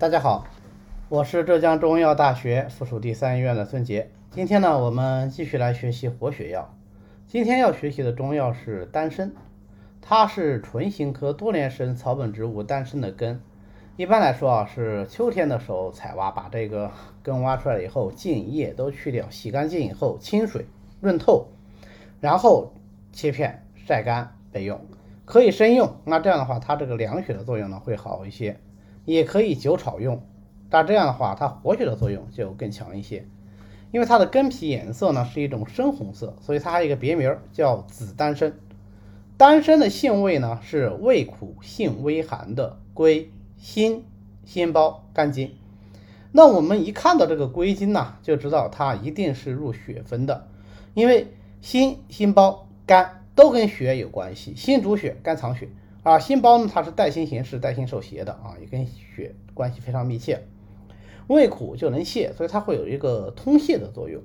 大家好，我是浙江中医药大学附属第三医院的孙杰。今天呢，我们继续来学习活血药。今天要学习的中药是丹参，它是唇形科多年生草本植物丹参的根。一般来说啊，是秋天的时候采挖，把这个根挖出来以后，茎叶都去掉，洗干净以后清水润透，然后切片晒干备用。可以生用，那这样的话，它这个凉血的作用呢会好一些。也可以酒炒用，但这样的话，它活血的作用就更强一些。因为它的根皮颜色呢是一种深红色，所以它还有一个别名叫紫丹参。丹参的性味呢是味苦性微寒的，归心、心包、肝经。那我们一看到这个归经呢，就知道它一定是入血分的，因为心、心包、肝都跟血有关系，心主血，肝藏血。啊，心包呢，它是带心行事、带心受邪的啊，也跟血关系非常密切。味苦就能泻，所以它会有一个通泻的作用。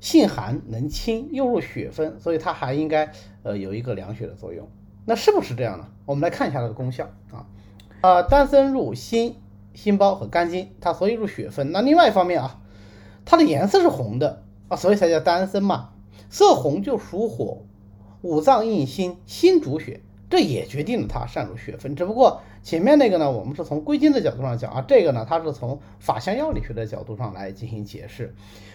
性寒能清，又入血分，所以它还应该呃有一个凉血的作用。那是不是这样呢？我们来看一下它的功效啊。啊，丹参入心、心包和肝经，它所以入血分。那另外一方面啊，它的颜色是红的啊，所以才叫丹参嘛。色红就属火，五脏应心，心主血。这也决定了它善入血分，只不过前面那个呢，我们是从归经的角度上讲啊，这个呢，它是从法相药理学的角度上来进行解释。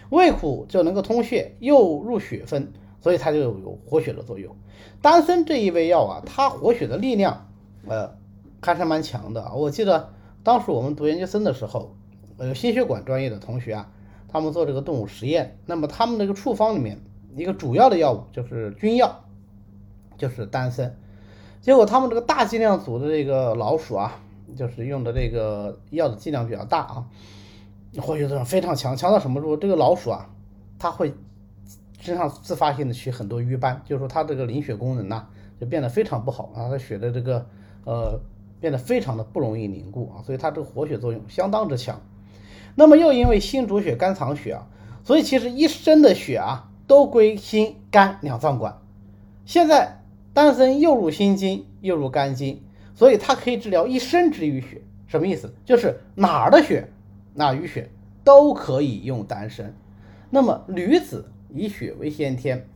味苦就能够通血，又入血分，所以它就有活血的作用。丹参这一味药啊，它活血的力量，呃，还是蛮强的。我记得当时我们读研究生的时候，呃，心血管专业的同学啊，他们做这个动物实验，那么他们那个处方里面一个主要的药物就是君药，就是丹参。结果他们这个大剂量组的这个老鼠啊，就是用的这个药的剂量比较大啊，活血作用非常强，强到什么程度？这个老鼠啊，它会身上自发性的起很多瘀斑，就是说它这个凝血功能呐就变得非常不好啊，它血的这个呃变得非常的不容易凝固啊，所以它这个活血作用相当之强。那么又因为心主血，肝藏血啊，所以其实一身的血啊都归心肝两脏管。现在。丹参又入心经，又入肝经，所以它可以治疗一身之淤血。什么意思？就是哪儿的血，哪淤血都可以用丹参。那么女子以血为先天，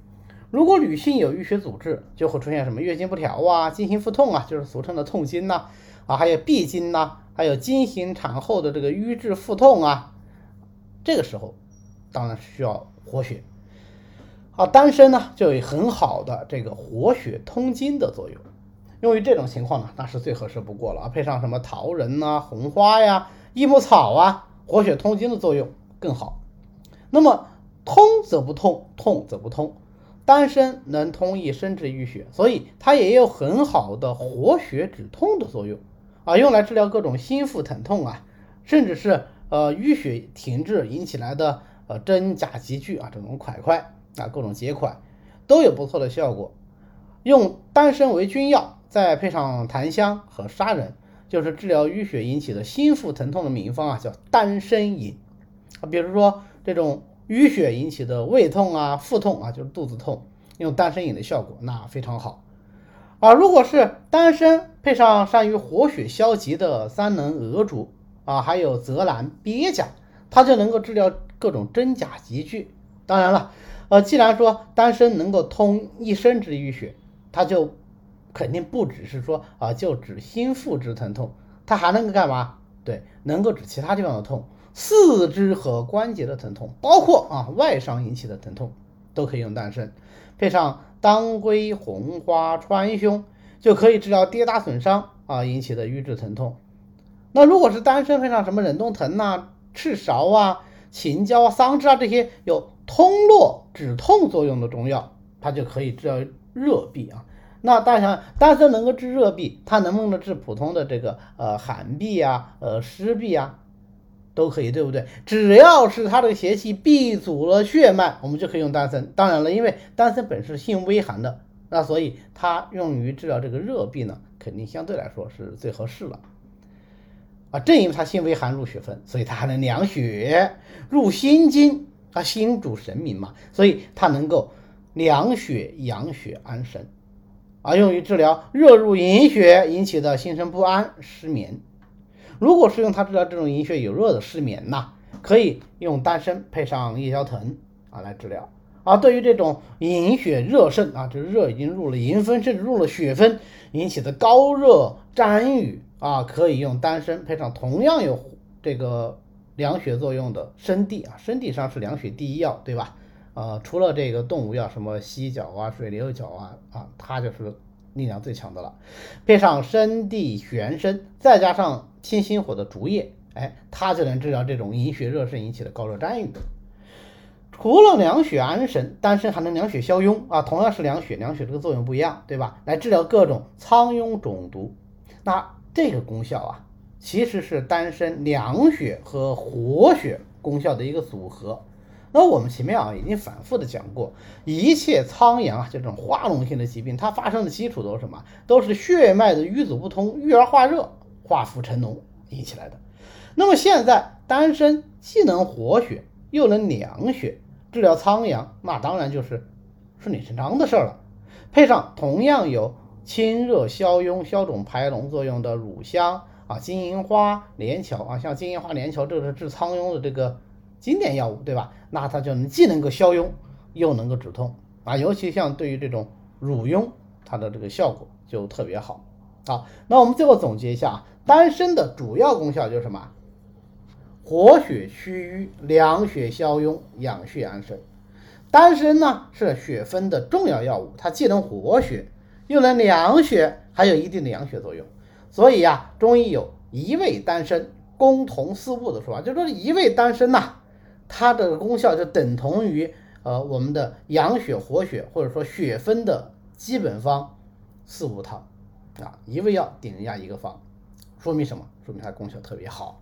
如果女性有淤血阻滞，就会出现什么月经不调啊、经行腹痛啊，就是俗称的痛经呐，啊，还有闭经呐，还有经行产后的这个瘀滞腹痛啊，这个时候当然需要活血。啊，丹参呢就有很好的这个活血通经的作用，用于这种情况呢，那是最合适不过了啊。配上什么桃仁呐、红花呀、益母草啊，活血通经的作用更好。那么通则不痛，痛则不通，丹参能通益身之淤血，所以它也有很好的活血止痛的作用啊，用来治疗各种心腹疼痛啊，甚至是呃淤血停滞引起来的呃真假急剧啊这种块块。啊，各种结块都有不错的效果。用丹参为君药，再配上檀香和砂仁，就是治疗淤血引起的心腹疼痛的名方啊，叫丹参饮啊。比如说这种淤血引起的胃痛啊、腹痛啊，就是肚子痛，用丹参饮的效果那非常好啊。如果是丹参配上善于活血消积的三棱鹅竹啊，还有泽兰、鳖甲，它就能够治疗各种真假急剧。当然了。呃，既然说丹参能够通一身之淤血，它就肯定不只是说啊，就指心腹之疼痛，它还能够干嘛？对，能够指其他地方的痛，四肢和关节的疼痛，包括啊外伤引起的疼痛，都可以用丹参，配上当归、红花、川芎，就可以治疗跌打损伤啊引起的瘀滞疼痛。那如果是丹参配上什么忍冬藤呐、赤芍啊、秦椒啊、桑枝啊这些有。通络止痛作用的中药，它就可以治疗热痹啊。那大家想，丹参能够治热痹，它能不能治普通的这个呃寒痹啊、呃湿痹啊，都可以，对不对？只要是它这个邪气闭阻了血脉，我们就可以用丹参。当然了，因为丹参本是性微寒的，那所以它用于治疗这个热痹呢，肯定相对来说是最合适了。啊，正因为它性微寒入血分，所以它还能凉血入心经。它心主神明嘛，所以它能够凉血、养血、安神，啊，用于治疗热入营血引起的心神不安、失眠。如果是用它治疗这种营血有热的失眠呐，可以用丹参配上夜宵藤啊来治疗。而对于这种营血热盛啊，就是热已经入了营分，甚至入了血分引起的高热沾瘀啊，可以用丹参配上同样有这个凉血作用的生地啊，生地上是凉血第一药，对吧？呃，除了这个动物药，什么犀角啊、水牛角啊啊，它就是力量最强的了。配上生地、玄参，再加上清心火的竹叶，哎，它就能治疗这种营血热盛引起的高热沾瘀。除了凉血安神，丹参还能凉血消痈啊，同样是凉血，凉血这个作用不一样，对吧？来治疗各种苍痈肿毒。那这个功效啊，其实是丹参凉血和活血功效的一个组合。那我们前面啊已经反复的讲过，一切苍阳啊，就这种化脓性的疾病，它发生的基础都是什么？都是血脉的瘀阻不通，郁而化热，化腐成脓引起来的。那么现在丹参既能活血，又能凉血。治疗苍阳，那当然就是顺理成章的事儿了。配上同样有清热消痈、消肿排脓作用的乳香啊、金银花、连翘啊，像金银花、连翘，这是治苍痈的这个经典药物，对吧？那它就能既能够消痈，又能够止痛啊。尤其像对于这种乳痈，它的这个效果就特别好。好，那我们最后总结一下啊，丹参的主要功效就是什么？活血祛瘀、凉血消痈、养血安神。丹参呢是血分的重要药物，它既能活血，又能凉血，还有一定的养血作用。所以呀，中医有一味丹参功同四物的说法，就说一味丹参呐，它的功效就等同于呃我们的养血活血或者说血分的基本方四物汤啊，一味药顶人家一个方，说明什么？说明它功效特别好。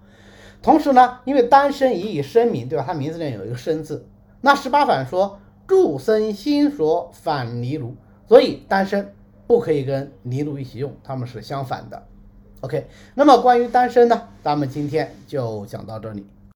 同时呢，因为丹参以以生名，对吧？它名字里面有一个生字。那十八反说助生心所反尼禄，所以丹参不可以跟尼禄一起用，它们是相反的。OK，那么关于单身呢，咱们今天就讲到这里。